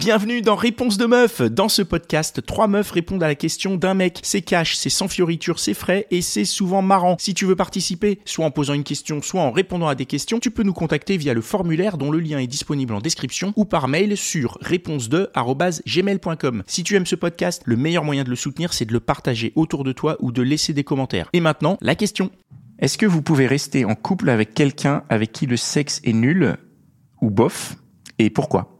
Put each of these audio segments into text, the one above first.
Bienvenue dans Réponse de meuf. Dans ce podcast, trois meufs répondent à la question d'un mec. C'est cash, c'est sans fioriture, c'est frais et c'est souvent marrant. Si tu veux participer, soit en posant une question, soit en répondant à des questions, tu peux nous contacter via le formulaire dont le lien est disponible en description ou par mail sur réponse2@gmail.com. Si tu aimes ce podcast, le meilleur moyen de le soutenir, c'est de le partager autour de toi ou de laisser des commentaires. Et maintenant, la question. Est-ce que vous pouvez rester en couple avec quelqu'un avec qui le sexe est nul ou bof et pourquoi?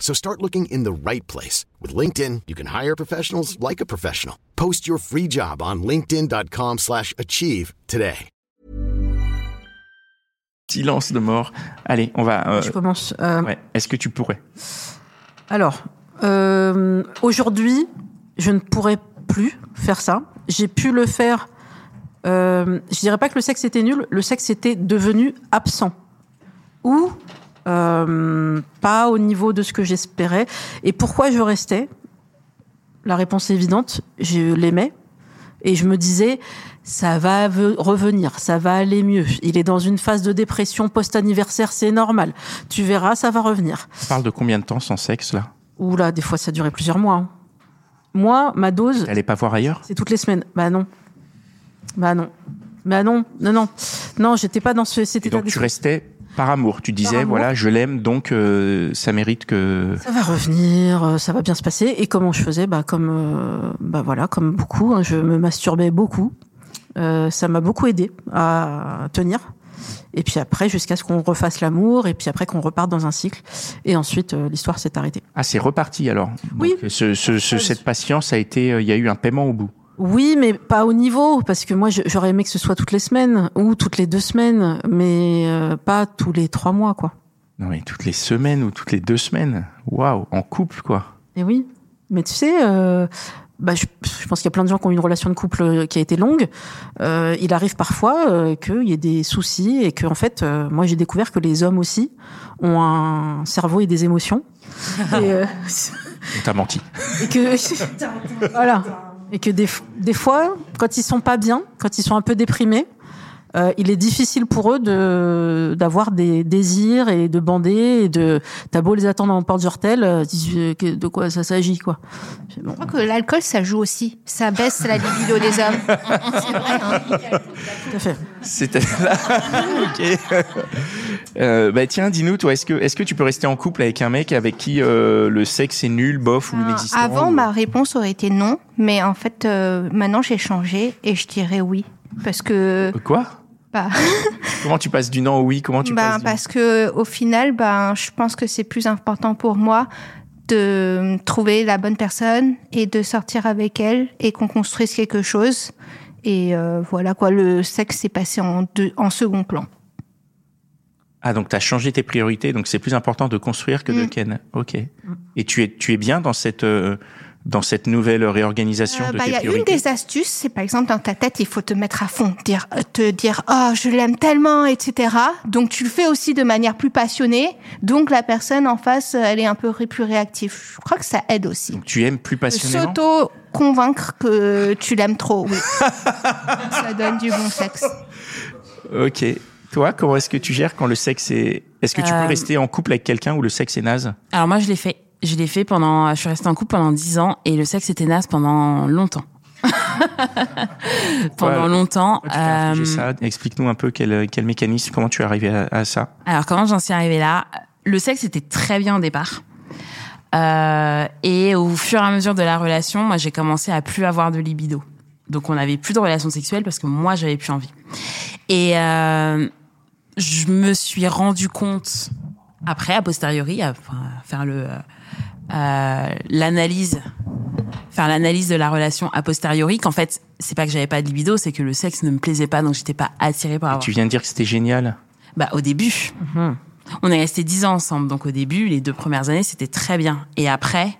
So start looking in the right place. With LinkedIn, you can hire professionals like a professional. Post your free job on linkedin.com slash achieve today. Silence de mort. Allez, on va... euh, Je commence. Euh, ouais. Est-ce que tu pourrais? Alors, euh, aujourd'hui, je ne pourrais plus faire ça. J'ai pu le faire. Euh, je dirais pas que le sexe était nul. Le sexe était devenu absent ou euh, pas au niveau de ce que j'espérais. Et pourquoi je restais? La réponse est évidente. Je l'aimais et je me disais ça va ve- revenir, ça va aller mieux. Il est dans une phase de dépression post-anniversaire, c'est normal. Tu verras, ça va revenir. On parle de combien de temps sans sexe là? Ouh là, des fois ça durait plusieurs mois. hein. Moi, ma dose, T'allais pas voir ailleurs? C'est toutes les semaines. Bah non. Bah non. Bah non, non, non. Non, j'étais pas dans ce, état donc tu restais par amour. Tu disais, amour. voilà, je l'aime, donc euh, ça mérite que... Ça va revenir, euh, ça va bien se passer. Et comment je faisais? Bah comme, euh, bah voilà, comme beaucoup. hein, je me masturbais beaucoup. Euh, ça m'a beaucoup aidé à tenir. Et puis après, jusqu'à ce qu'on refasse l'amour, et puis après qu'on reparte dans un cycle. Et ensuite, euh, l'histoire s'est arrêtée. Ah, c'est reparti alors. Oui. Donc, ce, ce- ce- cette patience a été... euh, Il y a eu un paiement au bout. Oui, mais pas au niveau, parce que moi, j'aurais aimé que ce soit toutes les semaines ou toutes les deux semaines, mais euh, pas tous les trois mois, quoi. Non mais toutes les semaines ou toutes les deux semaines. Waouh, en couple quoi. Et oui, mais tu sais, euh, bah, je, je pense qu'il y a plein de gens qui ont eu une relation de couple euh, qui a été longue. Euh, il arrive parfois euh, qu'il y ait des soucis et que, en fait, euh, moi, j'ai découvert que les hommes aussi ont un cerveau et des émotions. et, euh, On t'a menti. et que voilà et que des, fois quand ils sont pas bien quand ils sont un peu déprimés euh, il est difficile pour eux de d'avoir des désirs et de bander et de t'as beau les attendre en porte d'hortel euh, euh, de quoi ça s'agit quoi Je fais, bon. Je crois que l'alcool, ça joue aussi. Ça baisse la libido des hommes. C'est vrai. hein. tout à fait C'était là. ok. Euh, bah tiens, dis-nous, toi, est-ce que, est-ce que tu peux rester en couple avec un mec avec qui euh, le sexe est nul, bof ou Ah, inexistant Avant, ou- ma réponse aurait été non, mais en fait, euh, maintenant, j'ai changé et je dirais oui. Parce que, Quoi? Bah, Comment tu passes du non au oui Comment tu bah, passes du... parce que au final, ben, je pense que c'est plus important pour moi de trouver la bonne personne et de sortir avec elle et qu'on construise quelque chose. Et euh, voilà quoi, le sexe s'est passé en, deux, en second plan. Ah, donc tu as changé tes priorités, donc c'est plus important de construire que de Mm. ken. Ok. Et tu es, tu es bien dans cette, euh, dans cette nouvelle réorganisation Euh, de bah, Il y a une priorités des astuces, c'est par exemple dans ta tête, il faut te mettre à fond, dire, euh, te dire, oh, je l'aime tellement, etc. Donc tu le fais aussi de manière plus passionnée. Donc la personne en face, euh, elle est un peu plus réactive. Je crois que ça aide aussi. Donc tu aimes plus passionnément S'auto convaincre que tu l'aimes trop, oui. ça donne du bon sexe. Ok. Toi, comment est-ce que tu gères quand le sexe est... Est-ce que tu peux Euh, rester en couple avec quelqu'un où le sexe est naze? Alors moi, je l'ai fait. Je l'ai fait pendant. Je suis restée en couple pendant 10 ans et le sexe était naze pendant longtemps. pendant Ouais. longtemps. Euh, ça Explique-nous un peu quel, quel mécanisme, comment tu es arrivé à, à ça Alors comment j'en suis arrivée là? Le sexe était très bien au départ. Euh, et au fur et à mesure de la relation, moi j'ai commencé à plus avoir de libido. Donc on n'avait plus de relations sexuelles parce que moi j'avais plus envie. Et euh, je me suis rendu compte après, a posteriori, à faire le euh, l'analyse, faire l'analyse de la relation a posteriori, qu'en fait c'est pas que j'avais pas de libido, c'est que le sexe ne me plaisait pas, donc j'étais pas attirée par avoir. Tu viens de dire que c'était génial. Bah, au début. On est resté dix ans ensemble. Donc, au début, les deux premières années, c'était très bien. Et après,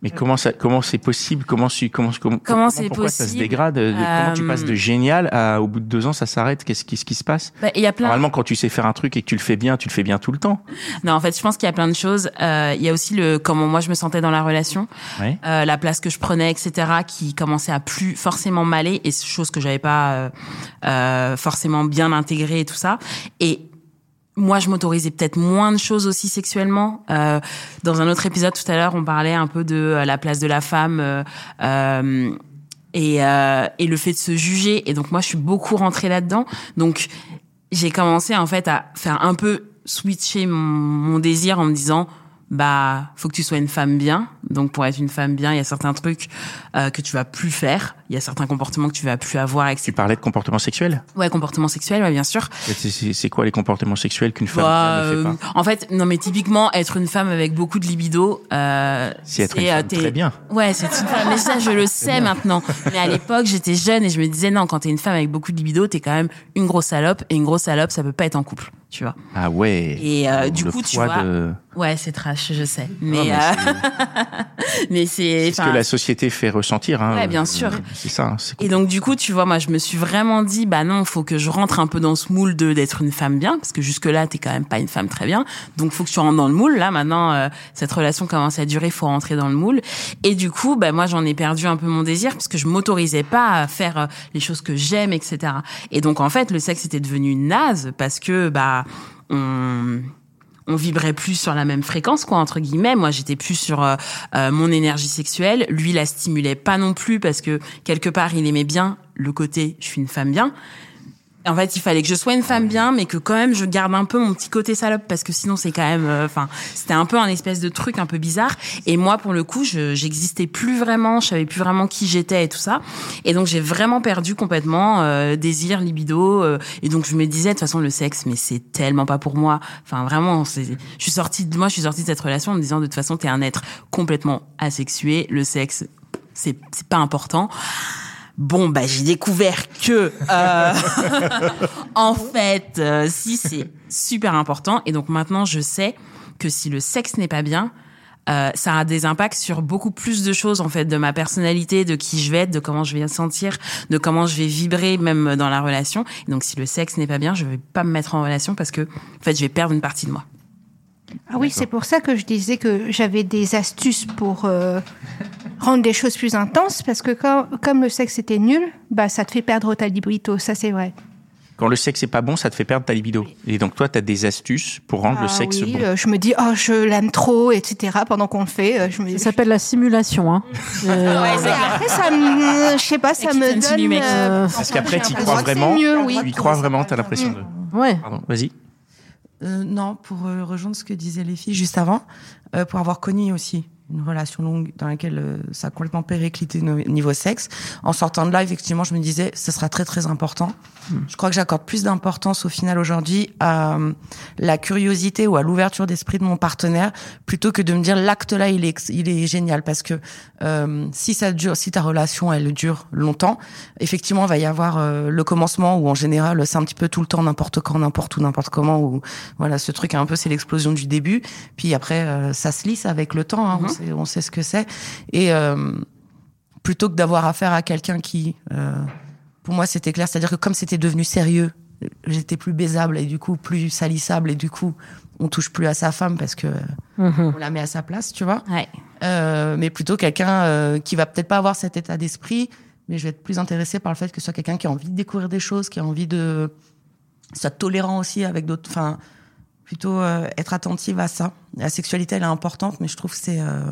Mais comment ça, comment c'est possible? Comment, comment, comment, comment pourquoi possible ça se dégrade? Comment tu passes de génial à au bout de deux ans ça s'arrête? Qu'est-ce qui, qui se passe? Bah, y a plein... Normalement, quand tu sais faire un truc et que tu le fais bien, tu le fais bien tout le temps. Non, en fait, je pense qu'il y a plein de choses. Euh, il y a aussi le comment moi je me sentais dans la relation, ouais. euh, la place que je prenais, etc., qui commençait à plus forcément m'aller et chose que j'avais pas euh, euh, forcément bien intégrée et tout ça. Et moi, je m'autorisais peut-être moins de choses aussi sexuellement. Euh, dans un autre épisode tout à l'heure, on parlait un peu de euh, la place de la femme euh, euh, et, euh, et le fait de se juger. Et donc moi, je suis beaucoup rentrée là-dedans. Donc j'ai commencé en fait à faire un peu switcher mon, mon désir en me disant bah faut que tu sois une femme bien donc pour être une femme bien il y a certains trucs que tu vas plus faire il y a certains comportements que tu vas plus avoir etc. Tu parlais de comportements sexuels ouais comportements sexuels ouais bien sûr. C'est quoi les comportements sexuels qu'une femme bah, ne fait pas en fait non mais typiquement être une femme avec beaucoup de libido euh, c'est être une femme très bien. Ouais c'est une femme mais ça je le sais maintenant. Mais à l'époque j'étais jeune et je me disais non quand t'es une femme avec beaucoup de libido t'es quand même une grosse salope et une grosse salope ça peut pas être en couple tu vois. Ah ouais. Et euh, du coup tu vois de... ouais c'est trash je sais. Mais Non, mais euh, c'est c'est ce que la société fait ressentir hein. Ouais, bien sûr. C'est ça c'est Et donc du coup, tu vois, moi, je me suis vraiment dit, bah non, faut que je rentre un peu dans ce moule de d'être une femme bien, parce que jusque là, t'es quand même pas une femme très bien. Donc faut que tu rentres dans le moule. Là, maintenant, euh, cette relation commence à durer, faut rentrer dans le moule. Et du coup, bah moi, j'en ai perdu un peu mon désir, parce que je m'autorisais pas à faire euh, les choses que j'aime, etc. Et donc en fait, le sexe était devenu naze parce que bah on on vibrait plus sur la même fréquence quoi entre guillemets. Moi j'étais plus sur euh, euh, mon énergie sexuelle. Lui la stimulait pas non plus parce que quelque part il aimait bien le côté je suis une femme bien en fait, il fallait que je sois une femme bien, mais que quand même je garde un peu mon petit côté salope parce que sinon c'est quand même, enfin, c'était un peu un espèce de truc un peu bizarre. Et moi, pour le coup, je j'existais plus vraiment, je savais plus vraiment qui j'étais et tout ça. Et donc j'ai vraiment perdu complètement euh, désir, libido. euh, et donc je me disais de toute façon le sexe, mais c'est tellement pas pour moi. Enfin vraiment, je suis sortie de moi, je suis sortie de cette relation en me disant de toute façon t'es un être complètement asexué. Le sexe, c'est pas important. Bon, bah j'ai découvert que euh, en fait, euh, si c'est super important, et donc maintenant je sais que si le sexe n'est pas bien, euh, ça a des impacts sur beaucoup plus de choses en fait, de ma personnalité, de qui je vais être, de comment je vais me sentir, de comment je vais vibrer même dans la relation. Donc si le sexe n'est pas bien, je vais pas me mettre en relation parce que en fait je vais perdre une partie de moi. Ah oui, c'est pour ça que je disais que j'avais des astuces pour euh, rendre les choses plus intenses, parce que quand, comme le sexe était nul, bah ça te fait perdre ta libido, ça c'est vrai. quand le sexe est pas bon ça te fait perdre ta libido et donc toi tu as des astuces pour rendre le Ah sexe oui, bon euh, je me dis oh je l'aime trop, etc. Pendant qu'on le fait, euh, je me Ça s'appelle la simulation. Hein. Euh, Et après ça me, je sais pas, ça me donne. Euh, parce qu'après tu j'ai crois vraiment mieux, oui. tu y crois vraiment t'as l'impression de ouais. pardon vas-y Euh, non, pour euh, rejoindre ce que disaient les filles juste avant, euh, pour avoir connu aussi une relation longue dans laquelle euh, ça a complètement périclité niveau sexe. En sortant de là, effectivement, je me disais, ce sera très très important. Je crois que j'accorde plus d'importance au final aujourd'hui à euh, la curiosité ou à l'ouverture d'esprit de mon partenaire plutôt que de me dire l'acte là il est il est génial parce que euh, si ça dure si ta relation elle dure longtemps effectivement il va y avoir euh, le commencement où en général c'est un petit peu tout le temps n'importe quand n'importe où n'importe comment ou voilà ce truc un peu c'est l'explosion du début puis après euh, ça se lisse avec le temps hein, on sait on sait ce que c'est et euh, plutôt que d'avoir affaire à quelqu'un qui euh, pour moi c'était clair c'est à dire que comme c'était devenu sérieux j'étais plus baisable et du coup plus salissable et du coup on touche plus à sa femme parce que Mhm. on la met à sa place tu vois Ouais. euh, mais plutôt quelqu'un qui va peut-être pas avoir cet état d'esprit, mais je vais être plus intéressée par le fait que ce soit quelqu'un qui a envie de découvrir des choses, qui a envie de soit tolérant aussi avec d'autres, enfin plutôt euh, être attentive à ça. La sexualité elle est importante, mais je trouve que c'est euh,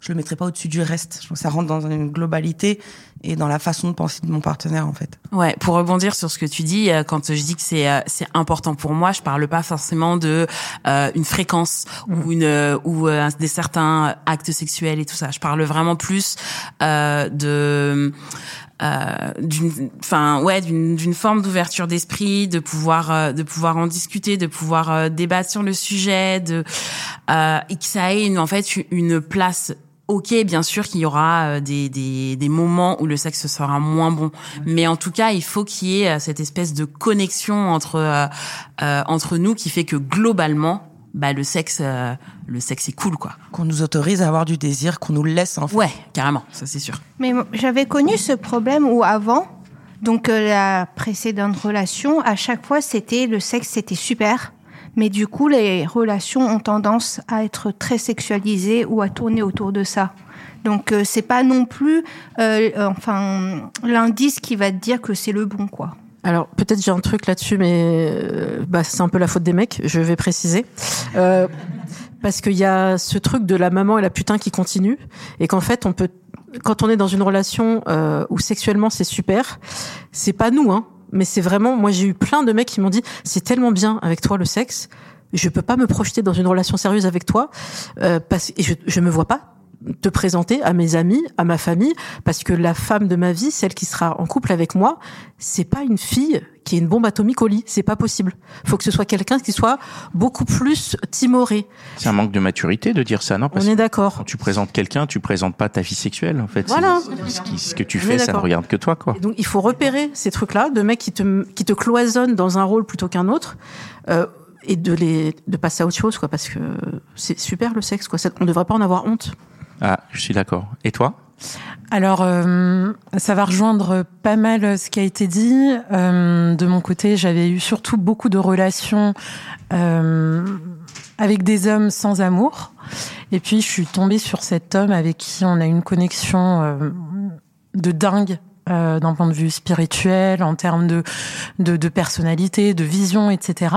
je le mettrai pas au-dessus du reste. Je trouve que ça rentre dans une globalité et dans la façon de penser de mon partenaire en fait. Ouais, pour rebondir sur ce que tu dis, euh, quand je dis que c'est euh, c'est important pour moi, je parle pas forcément de euh, une fréquence ou une euh, ou euh, des certains actes sexuels et tout ça. Je parle vraiment plus euh, de d'une enfin ouais d'une d'une forme d'ouverture d'esprit de pouvoir euh, de pouvoir en discuter de pouvoir euh, débattre sur le sujet de euh, et que ça ait une, en fait une place Ok, bien sûr qu'il y aura euh, des, des, des moments où le sexe sera moins bon, mais en tout cas, il faut qu'il y ait euh, cette espèce de connexion entre euh, euh, entre nous qui fait que globalement, bah le sexe, euh, le sexe est cool quoi. Qu'on nous autorise à avoir du désir, qu'on nous laisse en fait. Ouais, carrément, ça c'est sûr. Mais j'avais connu ce problème où avant, donc euh, la précédente relation, à chaque fois c'était le sexe c'était super, mais du coup les relations ont tendance à être très sexualisées ou à tourner autour de ça. Donc euh, c'est pas non plus, euh, enfin l'indice qui va te dire que c'est le bon quoi. Alors peut-être j'ai un truc là-dessus, mais euh, bah, c'est un peu la faute des mecs. Je vais préciser. Euh, parce qu'il y a ce truc de la maman et la putain qui continue, et qu'en fait on peut, quand on est dans une relation euh, où sexuellement c'est super, c'est pas nous, hein, mais c'est vraiment. Moi j'ai eu plein de mecs qui m'ont dit c'est tellement bien avec toi le sexe, je peux pas me projeter dans une relation sérieuse avec toi euh, parce et je, je me vois pas te présenter à mes amis, à ma famille, parce que la femme de ma vie, celle qui sera en couple avec moi, c'est pas une fille qui est une bombe atomique au lit, c'est pas possible. Faut que ce soit quelqu'un qui soit beaucoup plus timoré. C'est un manque de maturité de dire ça, non? Parce On est d'accord. Quand tu présentes quelqu'un, tu présentes pas ta vie sexuelle, en fait. Voilà. Ce, qui- ce que tu fais, ça ne regarde que toi, quoi. Et Donc il faut repérer ces trucs-là, de mecs qui te qui te cloisonnent dans un rôle plutôt qu'un autre, euh, et de les de passer à autre chose, quoi, parce que c'est super le sexe, quoi. Ça- On devrait pas en avoir honte. Ah, je suis d'accord. Et toi? Alors, euh, ça va rejoindre pas mal ce qui a été dit. Euh, de mon côté, j'avais eu surtout beaucoup de relations euh, avec des hommes sans amour. Et puis, je suis tombée sur cet homme avec qui on a une connexion euh, de dingue. euh, d'un point de vue spirituel, en termes de, de personnalité, de vision, etc.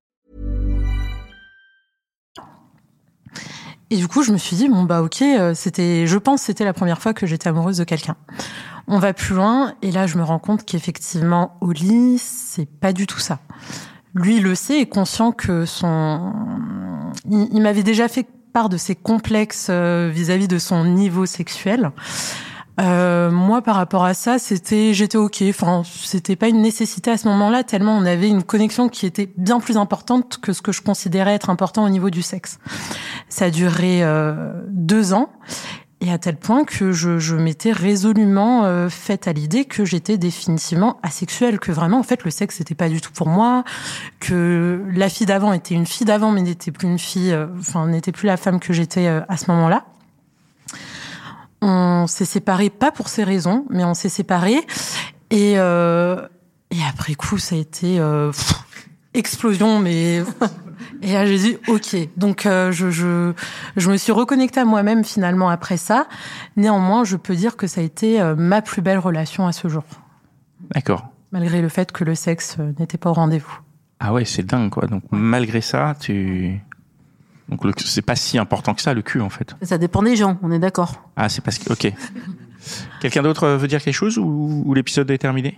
Et du coup, je me suis dit bon bah ok, euh, c'était, je pense, c'était la première fois que j'étais amoureuse de quelqu'un. On va plus loin, et là, je me rends compte qu'effectivement, au lit, c'est pas du tout ça. Lui il le sait, est conscient que son, il, il m'avait déjà fait part de ses complexes euh, vis-à-vis de son niveau sexuel. Euh, moi, par rapport à ça, c'était, j'étais ok. Enfin, c'était pas une nécessité à ce moment-là, tellement on avait une connexion qui était bien plus importante que ce que je considérais être important au niveau du sexe. Ça a duré euh, deux ans. Et à tel point que je, je m'étais résolument euh, faite à l'idée que j'étais définitivement asexuelle, que vraiment en fait le sexe c'était pas du tout pour moi, que la fille d'avant était une fille d'avant mais n'était plus une fille, euh, enfin n'était plus la femme que j'étais euh, à ce moment-là. On s'est séparés pas pour ces raisons, mais on s'est séparés. Et euh, et après coup ça a été euh, pff, explosion mais et là j'ai dit ok. Donc euh, je, je je me suis reconnectée à moi-même finalement après ça. Néanmoins je peux dire que ça a été euh, ma plus belle relation à ce jour. D'accord. malgré le fait que le sexe euh, n'était pas au rendez-vous. Ah ouais, c'est dingue, quoi. Donc, malgré ça, tu... Donc, le- c'est pas si important que ça, le cul, en fait. Ça dépend des gens, on est d'accord. Ah, c'est parce que... Ok. Quelqu'un d'autre euh, veut dire quelque chose ou, ou l'épisode est terminé?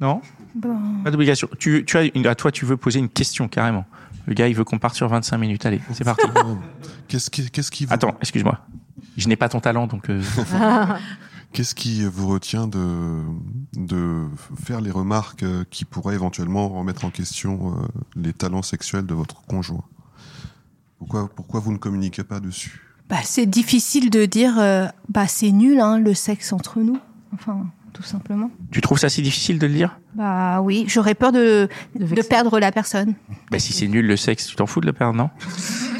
Non? Bon. Pas d'obligation. Tu, tu as une, à toi, tu veux poser une question, carrément. Le gars, il veut qu'on parte sur 25 minutes. Allez, c'est parti. Qu'est-ce qui, qu'est-ce qui vous, Attends, excuse-moi. Je n'ai pas ton talent, donc... euh, qu'est-ce qui vous retient de, de faire les remarques euh, qui pourraient éventuellement remettre en question euh, les talents sexuels de votre conjoint? Pourquoi, pourquoi vous ne communiquez pas dessus? Bah, c'est difficile de dire euh, bah c'est nul hein, le sexe entre nous. Enfin, tout simplement. Tu trouves ça si difficile de le dire? Bah oui, j'aurais peur de, De perdre la personne. bah, Si c'est nul le sexe, tu t'en fous de le perdre, non?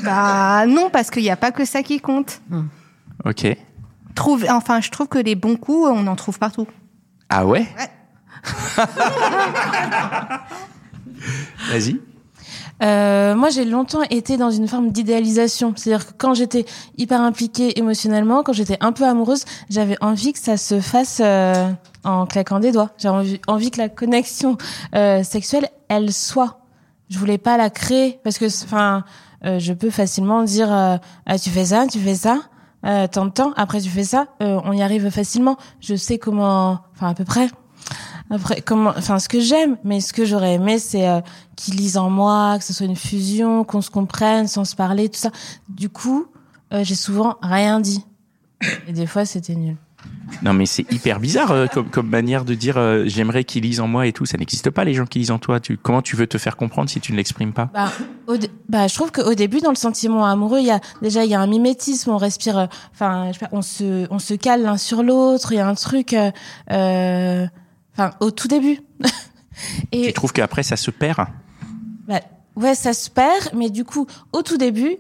Bah non, parce qu'il n'y a pas que ça qui compte. Ok. Trouve, enfin, je trouve que les bons coups, on en trouve partout. Ah ouais Vas-y. Euh, moi, j'ai longtemps été dans une forme d'idéalisation. C'est-à-dire que quand j'étais hyper impliquée émotionnellement, quand j'étais un peu amoureuse, j'avais envie que ça se fasse euh, en claquant des doigts. J'avais envie, envie que la connexion euh, sexuelle, elle soit. Je voulais pas la créer parce que, enfin, euh, je peux facilement dire, euh, Ah, tu fais ça, tu fais ça, euh, temps, après tu fais ça, on y arrive facilement. Je sais comment, enfin à peu près. Après, comment, enfin, ce que j'aime, mais ce que j'aurais aimé, c'est euh, qu'ils lisent en moi, que ce soit une fusion, qu'on se comprenne sans se parler, tout ça. Du coup, euh, j'ai souvent rien dit. Et des fois, c'était nul. Non, mais c'est hyper bizarre euh, comme, comme manière de dire euh, j'aimerais qu'ils lisent en moi et tout. Ça n'existe pas, les gens qui lisent en toi. Tu, comment tu veux te faire comprendre si tu ne l'exprimes pas? Bah, au bah, je trouve qu'au début, dans le sentiment amoureux, il y a déjà il y a un mimétisme. On respire, euh, enfin, on se, on se cale l'un sur l'autre. Il y a un truc, euh, euh, enfin, au tout début. Tu trouves qu'après, ça se perd? Bah, ouais, ça se perd, mais du coup, au tout début,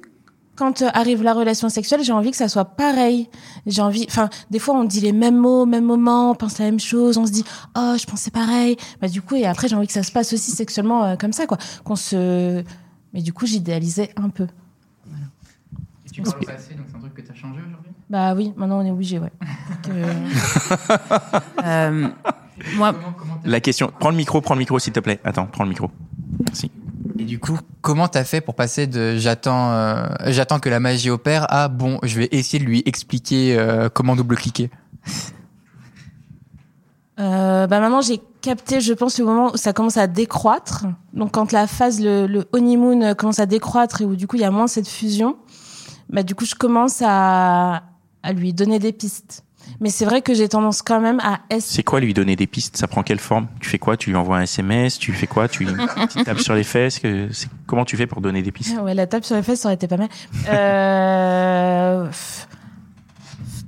quand euh, arrive la relation sexuelle, j'ai envie que ça soit pareil. J'ai envie, enfin, des fois, on dit les mêmes mots, au même moment, on pense la même chose, on se dit, oh, je pensais pareil. Bah, du coup, et après, j'ai envie que ça se passe aussi sexuellement euh, comme ça, quoi. Qu'on se, mais du coup, j'idéalisais un peu. Et tu parles au passé, donc c'est un truc que tu as changé aujourd'hui? Bah oui, maintenant on est obligé, ouais. Donc, euh, Euh, moi, Comment- comment t'as- La question. Prends le micro, prends le micro, s'il te plaît. Attends, prends le micro. Merci. Et du coup, comment t'as fait pour passer de j'attends euh, j'attends que la magie opère à bon, je vais essayer de lui expliquer euh, comment double-cliquer? Euh, bah maintenant j'ai capté, je pense, le moment où ça commence à décroître. Donc quand la phase, le, le honeymoon euh, commence à décroître et où du coup il y a moins cette fusion, bah du coup je commence à, à lui donner des pistes. Mais c'est vrai que j'ai tendance quand même à es- C'est quoi lui donner des pistes? Ça prend quelle forme? Tu fais quoi? Tu lui envoies un SMS Tu fais quoi? Tu tu tapes sur les fesses? Que, Comment tu fais pour donner des pistes? Ouais, la tape sur les fesses, ça aurait été pas mal. Euh...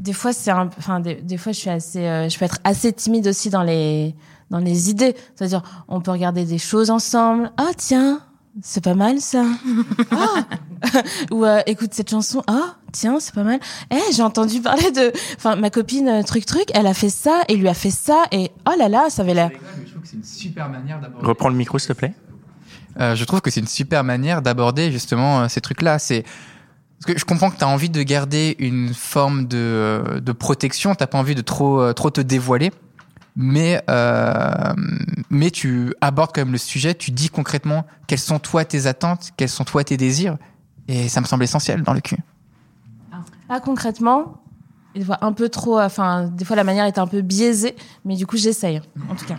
Des fois, c'est un... enfin, des, des fois, je suis assez, euh, je peux être assez timide aussi dans les, dans les idées. C'est-à-dire, on peut regarder des choses ensemble. Ah, tiens, c'est pas mal, ça. Ah. Ou, euh, écoute cette chanson. Ah, tiens, c'est pas mal. Eh, j'ai entendu parler de, enfin, ma copine, euh, truc, truc, elle a fait ça, et lui a fait ça, et oh là là, ça avait l'air. Je rigole, mais je trouve que c'est une super manière d'aborder. Reprends le micro, s'il te plaît. Euh, je trouve que c'est une super manière d'aborder justement euh, ces trucs-là. C'est parce que je comprends que tu as envie de garder une forme de, euh, de protection, t'as pas envie de trop euh, trop te dévoiler, mais euh, mais tu abordes quand même le sujet, tu dis concrètement quelles sont toi tes attentes, quels sont toi tes désirs, et ça me semble essentiel dans le cul. Ah, concrètement, des fois un peu trop, enfin, des fois la manière est un peu biaisée, mais du coup, j'essaye, en tout cas.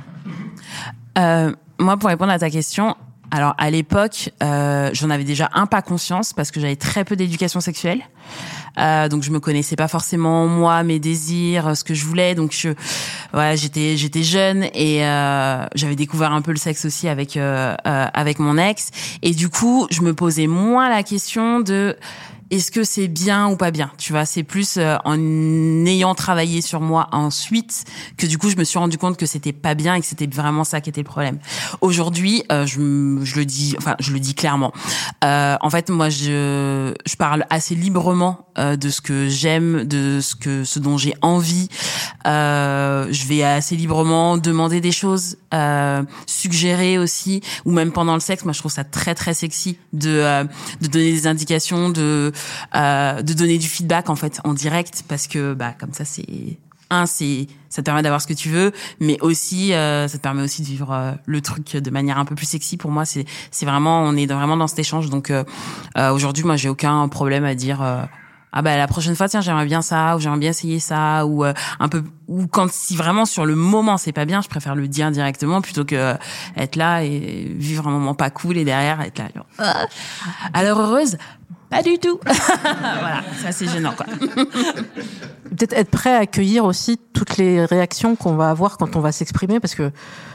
Euh, moi, pour répondre à ta question, alors à l'époque, euh, j'en avais déjà un pas conscience parce que j'avais très peu d'éducation sexuelle. Euh, donc je me connaissais pas forcément moi, mes désirs, ce que je voulais. Donc je, j'étais j'étais jeune et euh, j'avais découvert un peu le sexe aussi avec euh, euh, avec mon ex. Et du coup, je me posais moins la question de est-ce que c'est bien ou pas bien Tu vois, c'est plus euh, en ayant travaillé sur moi ensuite que du coup je me suis rendu compte que c'était pas bien et que c'était vraiment ça qui était le problème. Aujourd'hui, euh, je, je le dis, enfin je le dis clairement. Euh, en fait, moi je je parle assez librement euh, de ce que j'aime, de ce que ce dont j'ai envie. Euh, je vais assez librement demander des choses, euh, suggérer aussi, ou même pendant le sexe. Moi, je trouve ça très très sexy de de donner des indications, de euh, de donner du feedback en fait en direct parce que bah comme ça c'est un c'est ça te permet d'avoir ce que tu veux mais aussi euh, ça te permet aussi de vivre euh, le truc de manière un peu plus sexy. Pour moi c'est c'est vraiment on est dans- vraiment dans cet échange. Donc euh, euh, aujourd'hui moi j'ai aucun problème à dire euh, ah bah la prochaine fois tiens j'aimerais bien ça ou j'aimerais bien essayer ça ou euh, un peu ou quand si vraiment sur le moment c'est pas bien je préfère le dire directement plutôt que euh, être là et vivre un moment pas cool et derrière être là genre, Ah. alors heureuse pas du tout voilà ça c'est gênant quoi peut-être être prêt à accueillir aussi toutes les réactions qu'on va avoir quand on va s'exprimer, parce que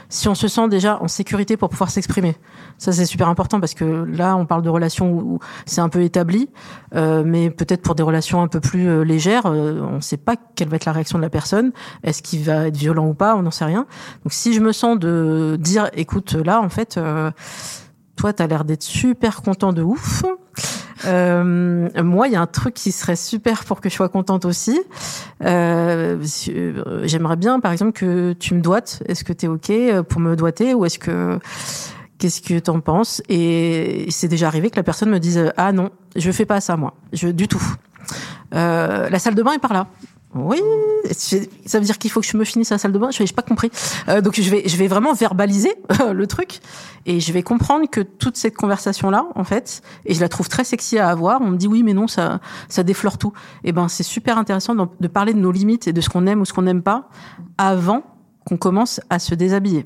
si on se sent déjà en sécurité pour pouvoir s'exprimer, ça c'est super important parce que là on parle de relations où c'est un peu établi, euh, mais peut-être pour des relations un peu plus euh, légères, euh, on ne sait pas quelle va être la réaction de la personne, est-ce qu'il va être violent ou pas, on n'en sait rien. Donc si je me sens de dire, écoute, là en fait, euh, toi t'as l'air d'être super content de ouf. Euh, moi, il y a un truc qui serait super pour que je sois contente aussi. Euh, euh, J'aimerais bien, par exemple, que tu me doites. Est-ce que tu es OK euh, pour me doiter ou est-ce que... Qu'est-ce que t'en penses? Et c'est déjà arrivé que la personne me dise Ah non, je fais pas ça, moi. Je, du tout. Euh, la salle de bain est par là. Oui, ça veut dire qu'il faut que je me finisse la salle de bain. Je n'ai pas compris. Euh, donc je vais, je vais vraiment verbaliser le truc et je vais comprendre que toute cette conversation là, en fait, et je la trouve très sexy à avoir. On me dit oui, mais non, ça, ça déflore tout. Et ben c'est super intéressant de parler de nos limites et de ce qu'on aime ou ce qu'on n'aime pas avant qu'on commence à se déshabiller.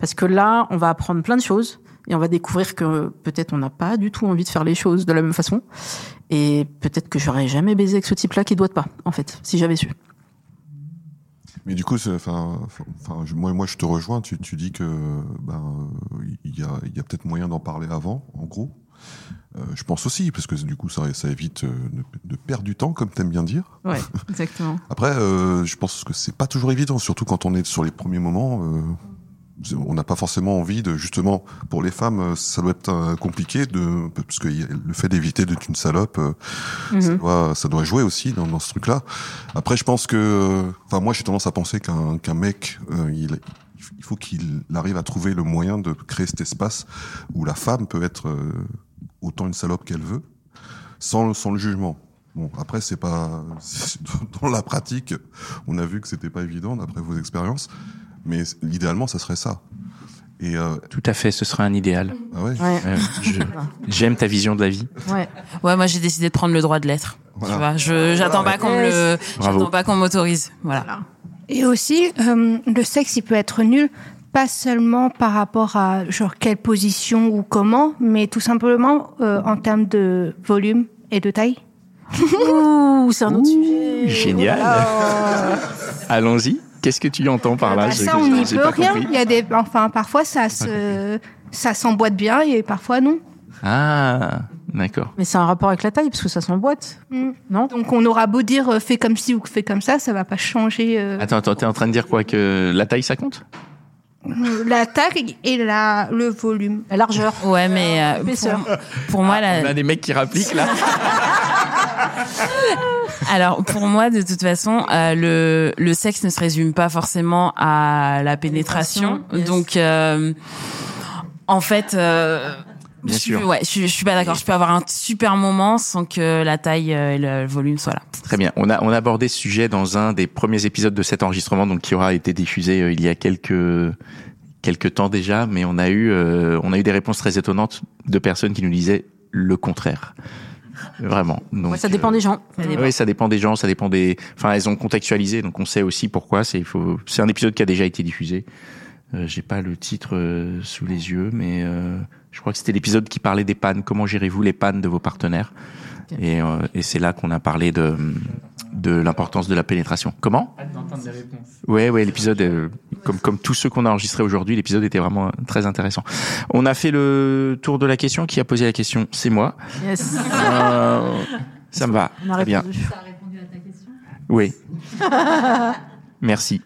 Parce que là, on va apprendre plein de choses et on va découvrir que peut-être on n'a pas du tout envie de faire les choses de la même façon. Et peut-être que j'aurais jamais baisé avec ce type-là qui doit pas, en fait, si j'avais su. Mais du coup, enfin, moi, moi, je te rejoins. Tu, tu dis que ben, il y a, il y a peut-être moyen d'en parler avant, en gros. Euh, je pense aussi, parce que du coup, ça, ça évite euh, de, de perdre du temps, comme t'aimes bien dire. Ouais, exactement. Après, euh, je pense que c'est pas toujours évident, surtout quand on est sur les premiers moments. euh, on n'a pas forcément envie de justement pour les femmes euh, ça doit être euh, compliqué de parce que le fait d'éviter d'être une salope euh, ça, Mhm. doit, ça doit jouer aussi dans, dans ce truc là après je pense que enfin moi j'ai tendance à penser qu'un qu'un mec euh, il il faut qu'il arrive à trouver le moyen de créer cet espace où la femme peut être autant une salope qu'elle veut sans sans le jugement Bon, après, c'est pas dans la pratique. On a vu que c'était pas évident d'après vos expériences, mais idéalement, ça serait ça. Et euh, Tout à fait, ce serait un idéal. ah ouais, Ouais. Euh, je- J'aime ta vision de la vie. Ouais. Ouais, moi j'ai décidé de prendre le droit de l'être. Voilà. Tu vois, je j'attends pas qu'on le, j'attends pas qu'on m'autorise. Voilà. Et aussi, euh, le sexe, il peut être nul, pas seulement par rapport à genre quelle position ou comment, mais tout simplement euh, en termes de volume et de taille. Ouh, c'est un autre sujet. Génial. Allons-y. Qu'est-ce que tu entends par là Bah, ça, on n'y peut rien. compris. Il y a des, enfin, parfois ça se, ça s'emboîte bien et parfois non. Ah, d'accord. Mais c'est un rapport avec la taille, parce que ça s'emboîte. Mm. Non Donc on aura beau dire euh, fais comme ci ou fais comme ça, ça va pas changer euh, Attends, attends, t'es en train de dire quoi Que la taille, ça compte? La taille et la, le volume. La largeur. Ouais, mais euh, pour, pour moi On a la, des mecs qui rappliquent là. alors pour moi de toute façon euh, le le sexe ne se résume pas forcément à la pénétration. Yes. Donc euh, en fait euh, Bien je suis- sûr. Ouais, je, suis- je suis pas d'accord. Je peux avoir un super moment sans que la taille et le volume soient là. Très bien. On a, on a abordé ce sujet dans un des premiers épisodes de cet enregistrement, donc qui aura été diffusé euh, il y a quelques quelques temps déjà, mais on a eu euh, on a eu des réponses très étonnantes de personnes qui nous disaient le contraire. Vraiment. Donc, Ouais, ça dépend euh, des gens. Oui, ça dépend des gens, ça dépend des. Enfin, elles ont contextualisé, donc on sait aussi pourquoi. C'est il faut. C'est un épisode qui a déjà été diffusé. Euh, J'ai pas le titre euh, sous les yeux, mais euh, je crois que c'était l'épisode qui parlait des pannes. Comment gérez-vous les pannes de vos partenaires? Et, et c'est là qu'on a parlé de de l'importance de la pénétration. Comment Ouais, ouais, l'épisode, euh, comme comme tous ceux qu'on a enregistrés aujourd'hui, l'épisode était vraiment euh, très intéressant. On a fait le tour de la question. Qui a posé la question? C'est moi. Yes. Euh, ça me va. On a Très bien. répondu. Oui. Merci.